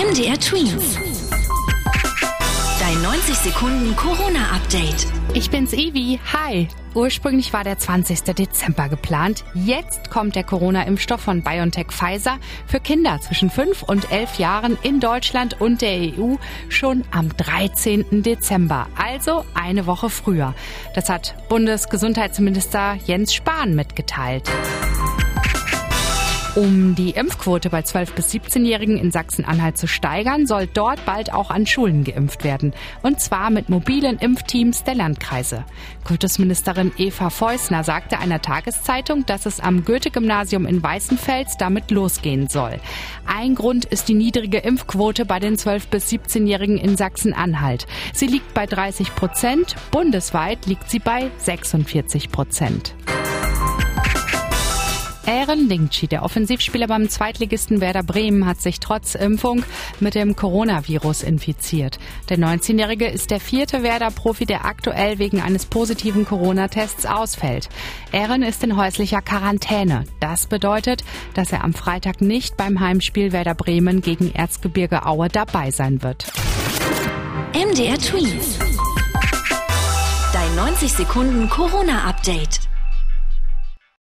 MDR Twins. Dein 90 Sekunden Corona-Update. Ich bin's Ivi. Hi. Ursprünglich war der 20. Dezember geplant. Jetzt kommt der Corona-Impfstoff von BioNTech Pfizer für Kinder zwischen 5 und 11 Jahren in Deutschland und der EU schon am 13. Dezember, also eine Woche früher. Das hat Bundesgesundheitsminister Jens Spahn mitgeteilt. Um die Impfquote bei 12- bis 17-Jährigen in Sachsen-Anhalt zu steigern, soll dort bald auch an Schulen geimpft werden. Und zwar mit mobilen Impfteams der Landkreise. Kultusministerin Eva Feusner sagte einer Tageszeitung, dass es am Goethe-Gymnasium in Weißenfels damit losgehen soll. Ein Grund ist die niedrige Impfquote bei den 12- bis 17-Jährigen in Sachsen-Anhalt. Sie liegt bei 30 Prozent, bundesweit liegt sie bei 46 Prozent. Aaron Lingchi, der Offensivspieler beim Zweitligisten Werder Bremen, hat sich trotz Impfung mit dem Coronavirus infiziert. Der 19-Jährige ist der vierte Werder-Profi, der aktuell wegen eines positiven Corona-Tests ausfällt. Aaron ist in häuslicher Quarantäne. Das bedeutet, dass er am Freitag nicht beim Heimspiel Werder Bremen gegen Erzgebirge Aue dabei sein wird. MDR Twins. Dein 90 Sekunden Corona-Update.